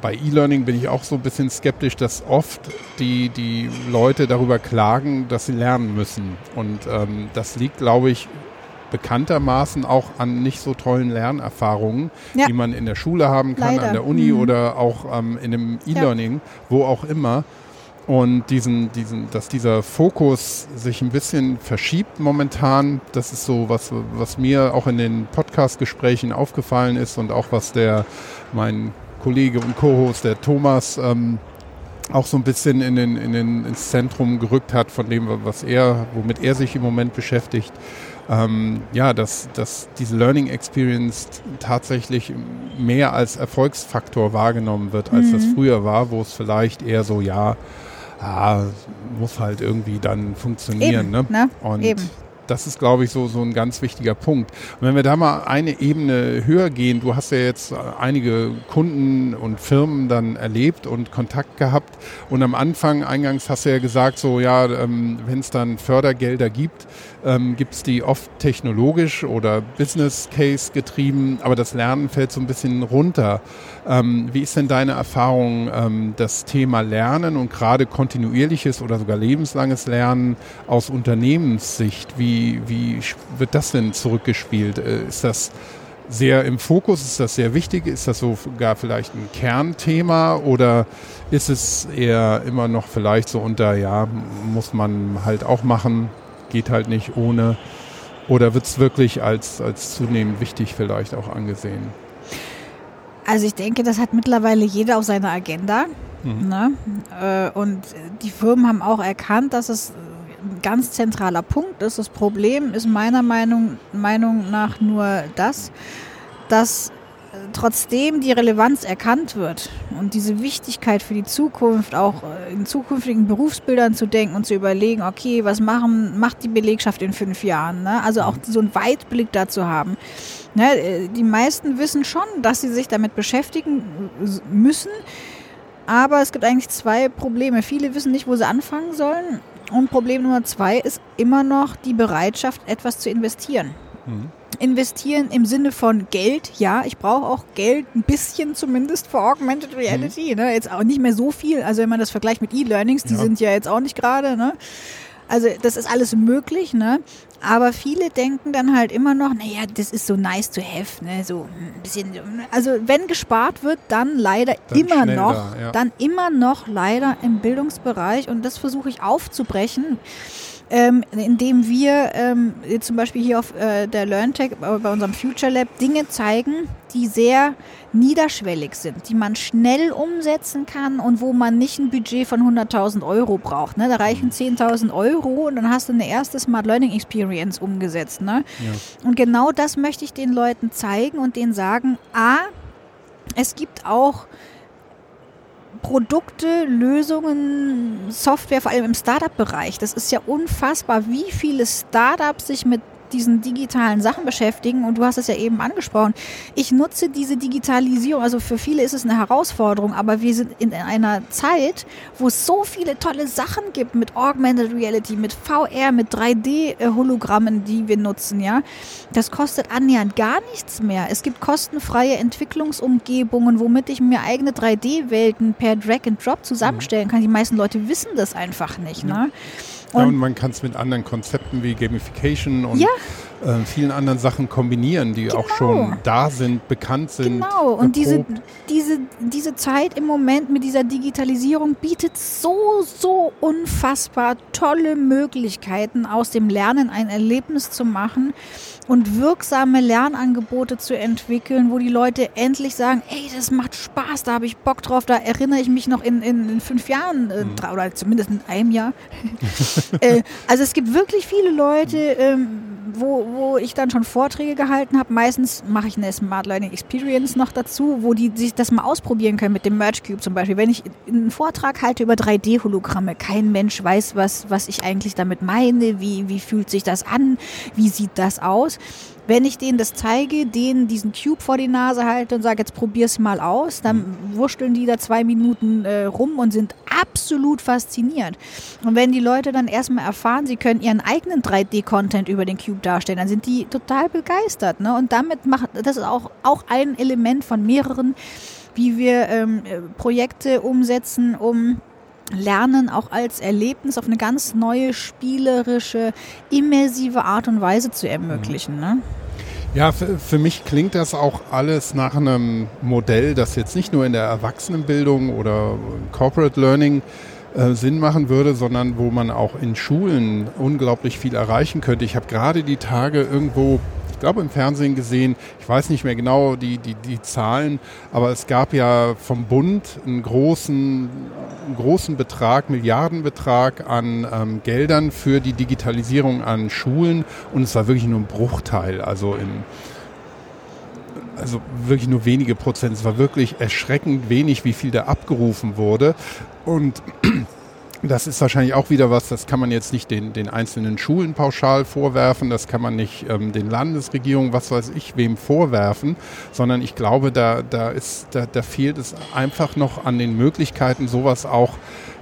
bei E-Learning bin ich auch so ein bisschen skeptisch, dass oft die, die Leute darüber klagen, dass sie lernen müssen. Und ähm, das liegt, glaube ich, bekanntermaßen auch an nicht so tollen Lernerfahrungen, ja. die man in der Schule haben kann, Leider. an der Uni mhm. oder auch ähm, in einem E-Learning, ja. wo auch immer. Und diesen, diesen, dass dieser Fokus sich ein bisschen verschiebt momentan, das ist so was, was mir auch in den Podcast-Gesprächen aufgefallen ist und auch was der, mein Kollege und Co-Host, der Thomas, ähm, auch so ein bisschen in den, in den, ins Zentrum gerückt hat von dem, was er, womit er sich im Moment beschäftigt ähm, ja, dass, dass diese Learning Experience tatsächlich mehr als Erfolgsfaktor wahrgenommen wird, als mhm. das früher war, wo es vielleicht eher so, ja, ah, muss halt irgendwie dann funktionieren. Eben, ne? ne? Und Eben das ist, glaube ich, so, so ein ganz wichtiger Punkt. Und wenn wir da mal eine Ebene höher gehen, du hast ja jetzt einige Kunden und Firmen dann erlebt und Kontakt gehabt. Und am Anfang, eingangs hast du ja gesagt, so ja, ähm, wenn es dann Fördergelder gibt, ähm, gibt es die oft technologisch oder Business Case getrieben, aber das Lernen fällt so ein bisschen runter. Ähm, wie ist denn deine Erfahrung, ähm, das Thema Lernen und gerade kontinuierliches oder sogar lebenslanges Lernen aus Unternehmenssicht? Wie, wie wird das denn zurückgespielt? Äh, ist das sehr im Fokus? Ist das sehr wichtig? Ist das sogar vielleicht ein Kernthema oder ist es eher immer noch vielleicht so unter, ja, muss man halt auch machen, geht halt nicht ohne? Oder wird es wirklich als, als zunehmend wichtig vielleicht auch angesehen? Also ich denke, das hat mittlerweile jeder auf seiner Agenda. Mhm. Ne? Äh, und die Firmen haben auch erkannt, dass es ein ganz zentraler Punkt ist. Das Problem ist meiner Meinung, Meinung nach nur das, dass trotzdem die Relevanz erkannt wird und diese Wichtigkeit für die Zukunft, auch äh, in zukünftigen Berufsbildern zu denken und zu überlegen, okay, was machen, macht die Belegschaft in fünf Jahren? Ne? Also auch so einen Weitblick dazu haben. Ne? Äh, die meisten wissen schon, dass sie sich damit beschäftigen müssen, aber es gibt eigentlich zwei Probleme. Viele wissen nicht, wo sie anfangen sollen. Und Problem Nummer zwei ist immer noch die Bereitschaft, etwas zu investieren. Mhm investieren im Sinne von Geld. Ja, ich brauche auch Geld, ein bisschen zumindest für Augmented Reality. Mhm. Ne? Jetzt auch nicht mehr so viel. Also wenn man das vergleicht mit E-Learnings, die ja. sind ja jetzt auch nicht gerade. Ne? Also das ist alles möglich, ne? Aber viele denken dann halt immer noch, naja, das ist so nice to have, ne? So ein bisschen. Also wenn gespart wird, dann leider dann immer noch, da, ja. dann immer noch leider im Bildungsbereich und das versuche ich aufzubrechen ähm, indem wir ähm, zum Beispiel hier auf äh, der LearnTech äh, bei unserem Future Lab Dinge zeigen, die sehr niederschwellig sind, die man schnell umsetzen kann und wo man nicht ein Budget von 100.000 Euro braucht. Ne? Da reichen 10.000 Euro und dann hast du eine erste Smart Learning Experience umgesetzt. Ne? Ja. Und genau das möchte ich den Leuten zeigen und denen sagen, a, es gibt auch Produkte, Lösungen, Software, vor allem im Startup-Bereich. Das ist ja unfassbar, wie viele Startups sich mit diesen digitalen Sachen beschäftigen und du hast es ja eben angesprochen. Ich nutze diese Digitalisierung, also für viele ist es eine Herausforderung, aber wir sind in einer Zeit, wo es so viele tolle Sachen gibt mit Augmented Reality, mit VR, mit 3D-Hologrammen, die wir nutzen, ja. Das kostet annähernd gar nichts mehr. Es gibt kostenfreie Entwicklungsumgebungen, womit ich mir eigene 3D-Welten per Drag and Drop zusammenstellen kann. Die meisten Leute wissen das einfach nicht, ne? Und, ja, und man kann es mit anderen Konzepten wie Gamification und ja. Äh, vielen anderen Sachen kombinieren, die genau. auch schon da sind, bekannt sind. Genau, und diese, diese, diese Zeit im Moment mit dieser Digitalisierung bietet so, so unfassbar tolle Möglichkeiten, aus dem Lernen ein Erlebnis zu machen und wirksame Lernangebote zu entwickeln, wo die Leute endlich sagen, ey, das macht Spaß, da habe ich Bock drauf, da erinnere ich mich noch in, in, in fünf Jahren äh, mhm. oder zumindest in einem Jahr. äh, also es gibt wirklich viele Leute, ähm, wo, wo ich dann schon Vorträge gehalten habe. Meistens mache ich eine Smart Learning Experience noch dazu, wo die sich das mal ausprobieren können mit dem Merge Cube zum Beispiel. Wenn ich einen Vortrag halte über 3D-Hologramme, kein Mensch weiß, was, was ich eigentlich damit meine, wie, wie fühlt sich das an, wie sieht das aus. Wenn ich denen das zeige, denen diesen Cube vor die Nase halte und sage, jetzt probier's mal aus, dann mhm. wurschteln die da zwei Minuten äh, rum und sind absolut fasziniert. Und wenn die Leute dann erstmal erfahren, sie können ihren eigenen 3D-Content über den Cube darstellen, dann sind die total begeistert. Ne? Und damit macht, das ist auch, auch ein Element von mehreren, wie wir ähm, äh, Projekte umsetzen, um Lernen auch als Erlebnis auf eine ganz neue, spielerische, immersive Art und Weise zu ermöglichen. Ne? Ja, für, für, mich klingt das auch alles nach einem Modell, das jetzt nicht nur in der Erwachsenenbildung oder Corporate Learning äh, Sinn machen würde, sondern wo man auch in Schulen unglaublich viel erreichen könnte. Ich habe gerade die Tage irgendwo ich glaube im Fernsehen gesehen, ich weiß nicht mehr genau die, die, die Zahlen, aber es gab ja vom Bund einen großen, einen großen Betrag, Milliardenbetrag an ähm, Geldern für die Digitalisierung an Schulen und es war wirklich nur ein Bruchteil, also im also wirklich nur wenige Prozent. Es war wirklich erschreckend wenig, wie viel da abgerufen wurde. Und das ist wahrscheinlich auch wieder was, das kann man jetzt nicht den, den einzelnen Schulen pauschal vorwerfen, das kann man nicht ähm, den Landesregierungen, was weiß ich, wem vorwerfen, sondern ich glaube, da, da, ist, da, da fehlt es einfach noch an den Möglichkeiten, sowas auch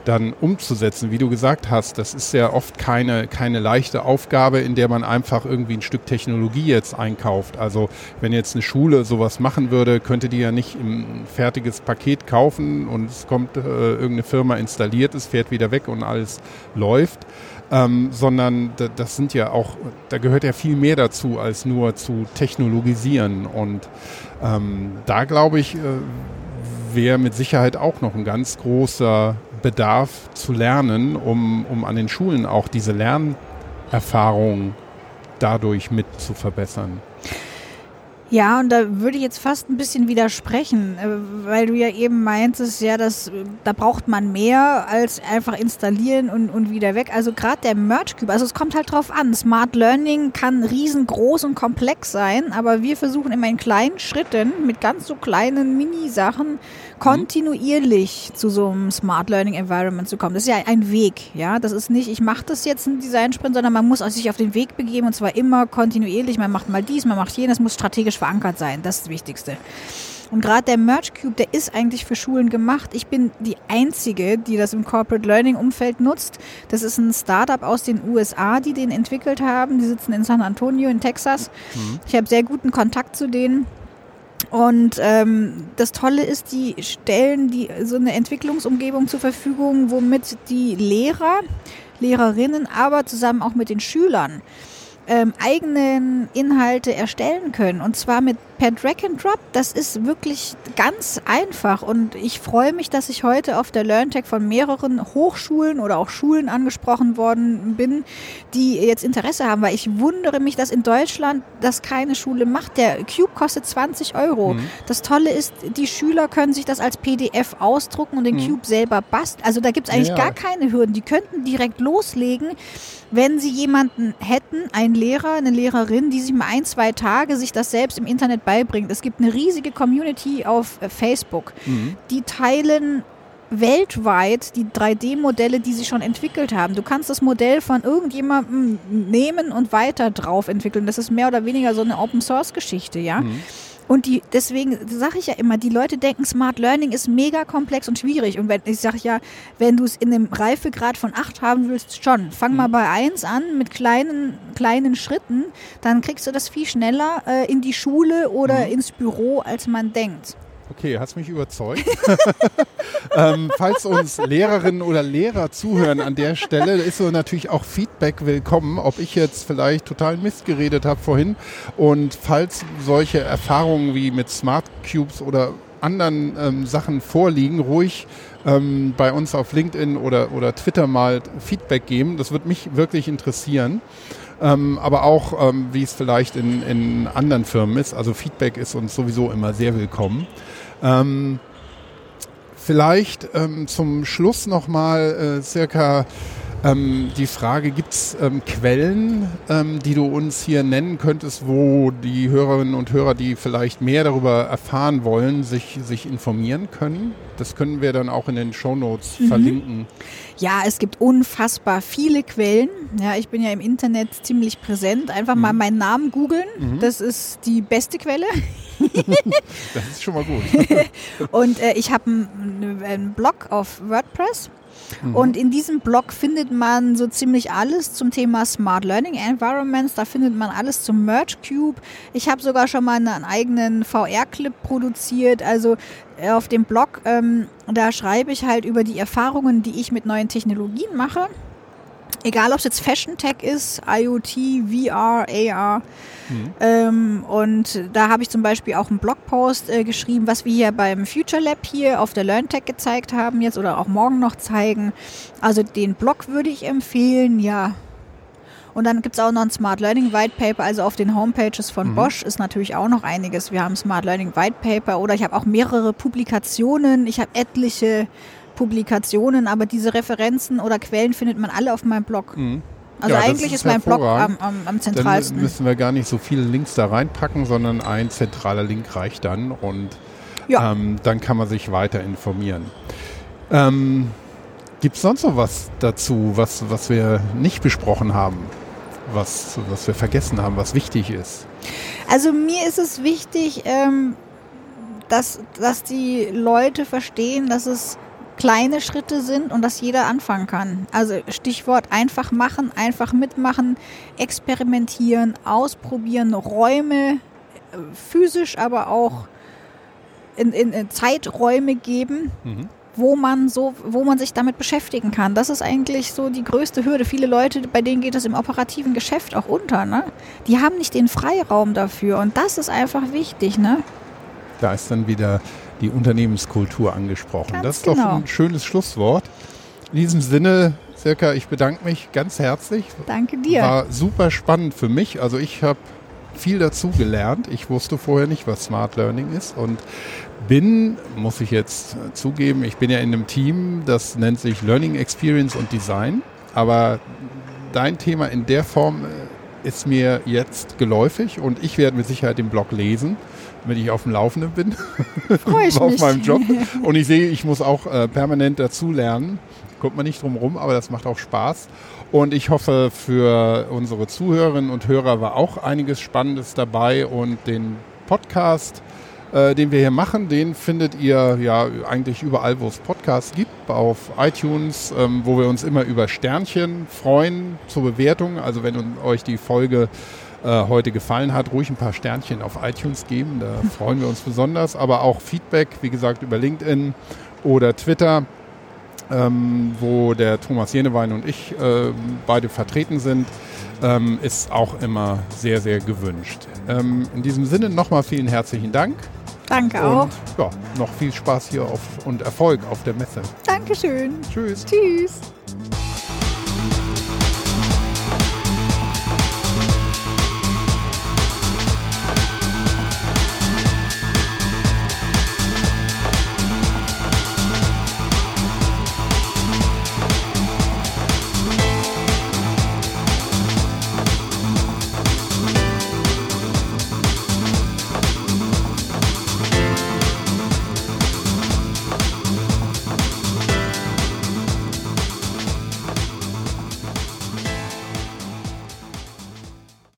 dann umzusetzen. Wie du gesagt hast, das ist ja oft keine, keine leichte Aufgabe, in der man einfach irgendwie ein Stück Technologie jetzt einkauft. Also wenn jetzt eine Schule sowas machen würde, könnte die ja nicht ein fertiges Paket kaufen und es kommt äh, irgendeine Firma installiert, es fährt wieder weg und alles läuft. Ähm, sondern das sind ja auch, da gehört ja viel mehr dazu, als nur zu technologisieren. Und ähm, da glaube ich, äh, wäre mit Sicherheit auch noch ein ganz großer Bedarf zu lernen, um, um an den Schulen auch diese Lernerfahrung dadurch mit zu verbessern. Ja, und da würde ich jetzt fast ein bisschen widersprechen, äh, weil du ja eben meintest, ja, dass, da braucht man mehr als einfach installieren und, und wieder weg. Also gerade der Merge Cube, also es kommt halt drauf an. Smart Learning kann riesengroß und komplex sein, aber wir versuchen immer in kleinen Schritten mit ganz so kleinen Mini-Sachen kontinuierlich zu so einem Smart Learning Environment zu kommen. Das ist ja ein Weg, ja. Das ist nicht, ich mache das jetzt ein Design-Sprint, sondern man muss sich auf den Weg begeben und zwar immer kontinuierlich. Man macht mal dies, man macht jenes, muss strategisch verankert sein. Das ist das Wichtigste. Und gerade der Merge Cube, der ist eigentlich für Schulen gemacht. Ich bin die Einzige, die das im Corporate Learning Umfeld nutzt. Das ist ein Startup aus den USA, die den entwickelt haben. Die sitzen in San Antonio in Texas. Mhm. Ich habe sehr guten Kontakt zu denen. Und ähm, das Tolle ist, die stellen die, so eine Entwicklungsumgebung zur Verfügung, womit die Lehrer, Lehrerinnen, aber zusammen auch mit den Schülern ähm, eigenen Inhalte erstellen können. Und zwar mit per Drag and Drop. Das ist wirklich ganz einfach. Und ich freue mich, dass ich heute auf der LearnTech von mehreren Hochschulen oder auch Schulen angesprochen worden bin, die jetzt Interesse haben, weil ich wundere mich, dass in Deutschland das keine Schule macht. Der Cube kostet 20 Euro. Mhm. Das Tolle ist, die Schüler können sich das als PDF ausdrucken und den mhm. Cube selber basteln. Also da gibt es eigentlich ja, gar keine Hürden. Die könnten direkt loslegen wenn Sie jemanden hätten, einen Lehrer, eine Lehrerin, die sich mal ein, zwei Tage sich das selbst im Internet beibringt. Es gibt eine riesige Community auf äh, Facebook. Mhm. Die teilen weltweit die 3D-Modelle, die sie schon entwickelt haben. Du kannst das Modell von irgendjemandem nehmen und weiter drauf entwickeln. Das ist mehr oder weniger so eine Open-Source-Geschichte, ja. Mhm. Und die, deswegen sage ich ja immer, die Leute denken, Smart Learning ist mega komplex und schwierig. Und wenn, ich sage ja, wenn du es in einem Reifegrad von 8 haben willst, schon. Fang mhm. mal bei 1 an mit kleinen, kleinen Schritten, dann kriegst du das viel schneller äh, in die Schule oder mhm. ins Büro, als man denkt. Okay, hast mich überzeugt. ähm, falls uns Lehrerinnen oder Lehrer zuhören an der Stelle, ist so natürlich auch Feedback willkommen, ob ich jetzt vielleicht total Mist geredet habe vorhin. Und falls solche Erfahrungen wie mit Smart Cubes oder anderen ähm, Sachen vorliegen, ruhig ähm, bei uns auf LinkedIn oder, oder Twitter mal Feedback geben. Das würde mich wirklich interessieren. Ähm, aber auch, ähm, wie es vielleicht in, in anderen Firmen ist. Also Feedback ist uns sowieso immer sehr willkommen. Ähm, vielleicht ähm, zum Schluss nochmal äh, circa ähm, die Frage, gibt es ähm, Quellen, ähm, die du uns hier nennen könntest, wo die Hörerinnen und Hörer, die vielleicht mehr darüber erfahren wollen, sich, sich informieren können? Das können wir dann auch in den Shownotes mhm. verlinken. Ja, es gibt unfassbar viele Quellen. Ja, ich bin ja im Internet ziemlich präsent. Einfach mhm. mal meinen Namen googeln. Mhm. Das ist die beste Quelle. das ist schon mal gut. und äh, ich habe einen, einen Blog auf WordPress Mhm. Und in diesem Blog findet man so ziemlich alles zum Thema Smart Learning Environments. Da findet man alles zum Merge Cube. Ich habe sogar schon mal einen eigenen VR-Clip produziert. Also äh, auf dem Blog, ähm, da schreibe ich halt über die Erfahrungen, die ich mit neuen Technologien mache. Egal, ob es jetzt Fashion Tech ist, IoT, VR, AR. Mhm. Ähm, und da habe ich zum Beispiel auch einen Blogpost äh, geschrieben, was wir hier beim Future Lab hier auf der LearnTech gezeigt haben jetzt oder auch morgen noch zeigen. Also den Blog würde ich empfehlen, ja. Und dann gibt es auch noch ein Smart Learning White Paper, also auf den Homepages von mhm. Bosch ist natürlich auch noch einiges. Wir haben Smart Learning White Paper oder ich habe auch mehrere Publikationen. Ich habe etliche Publikationen, aber diese Referenzen oder Quellen findet man alle auf meinem Blog. Mhm. Also ja, eigentlich ist, ist mein Blog am, am, am zentralsten. Dann müssen wir gar nicht so viele Links da reinpacken, sondern ein zentraler Link reicht dann und ja. ähm, dann kann man sich weiter informieren. Ähm, Gibt es sonst noch was dazu, was, was wir nicht besprochen haben, was, was wir vergessen haben, was wichtig ist? Also mir ist es wichtig, ähm, dass, dass die Leute verstehen, dass es kleine Schritte sind und dass jeder anfangen kann. Also Stichwort einfach machen, einfach mitmachen, experimentieren, ausprobieren, Räume äh, physisch, aber auch in, in, in Zeiträume geben. Mhm wo man so, wo man sich damit beschäftigen kann. Das ist eigentlich so die größte Hürde. Viele Leute, bei denen geht es im operativen Geschäft auch unter, ne? Die haben nicht den Freiraum dafür und das ist einfach wichtig, ne? Da ist dann wieder die Unternehmenskultur angesprochen. Ganz das ist genau. doch ein schönes Schlusswort. In diesem Sinne, Circa, ich bedanke mich ganz herzlich. Danke dir. War super spannend für mich. Also ich habe viel dazu gelernt. Ich wusste vorher nicht, was Smart Learning ist und bin, muss ich jetzt zugeben, ich bin ja in einem Team, das nennt sich Learning Experience und Design. Aber dein Thema in der Form äh, ist mir jetzt geläufig und ich werde mit Sicherheit den Blog lesen damit ich auf dem Laufenden bin. Freue ich auf mich. meinem Job. Und ich sehe, ich muss auch äh, permanent dazu lernen. Kommt man nicht drum rum, aber das macht auch Spaß. Und ich hoffe, für unsere Zuhörerinnen und Hörer war auch einiges Spannendes dabei. Und den Podcast, äh, den wir hier machen, den findet ihr ja eigentlich überall, wo es Podcasts gibt, auf iTunes, ähm, wo wir uns immer über Sternchen freuen zur Bewertung. Also wenn euch die Folge äh, heute gefallen hat, ruhig ein paar Sternchen auf iTunes geben. Da freuen wir uns besonders. Aber auch Feedback, wie gesagt, über LinkedIn oder Twitter, ähm, wo der Thomas Jenewein und ich äh, beide vertreten sind, ähm, ist auch immer sehr, sehr gewünscht. Ähm, in diesem Sinne nochmal vielen herzlichen Dank. Danke und, auch. Ja, noch viel Spaß hier auf, und Erfolg auf der Messe. Dankeschön. Tschüss. Tschüss.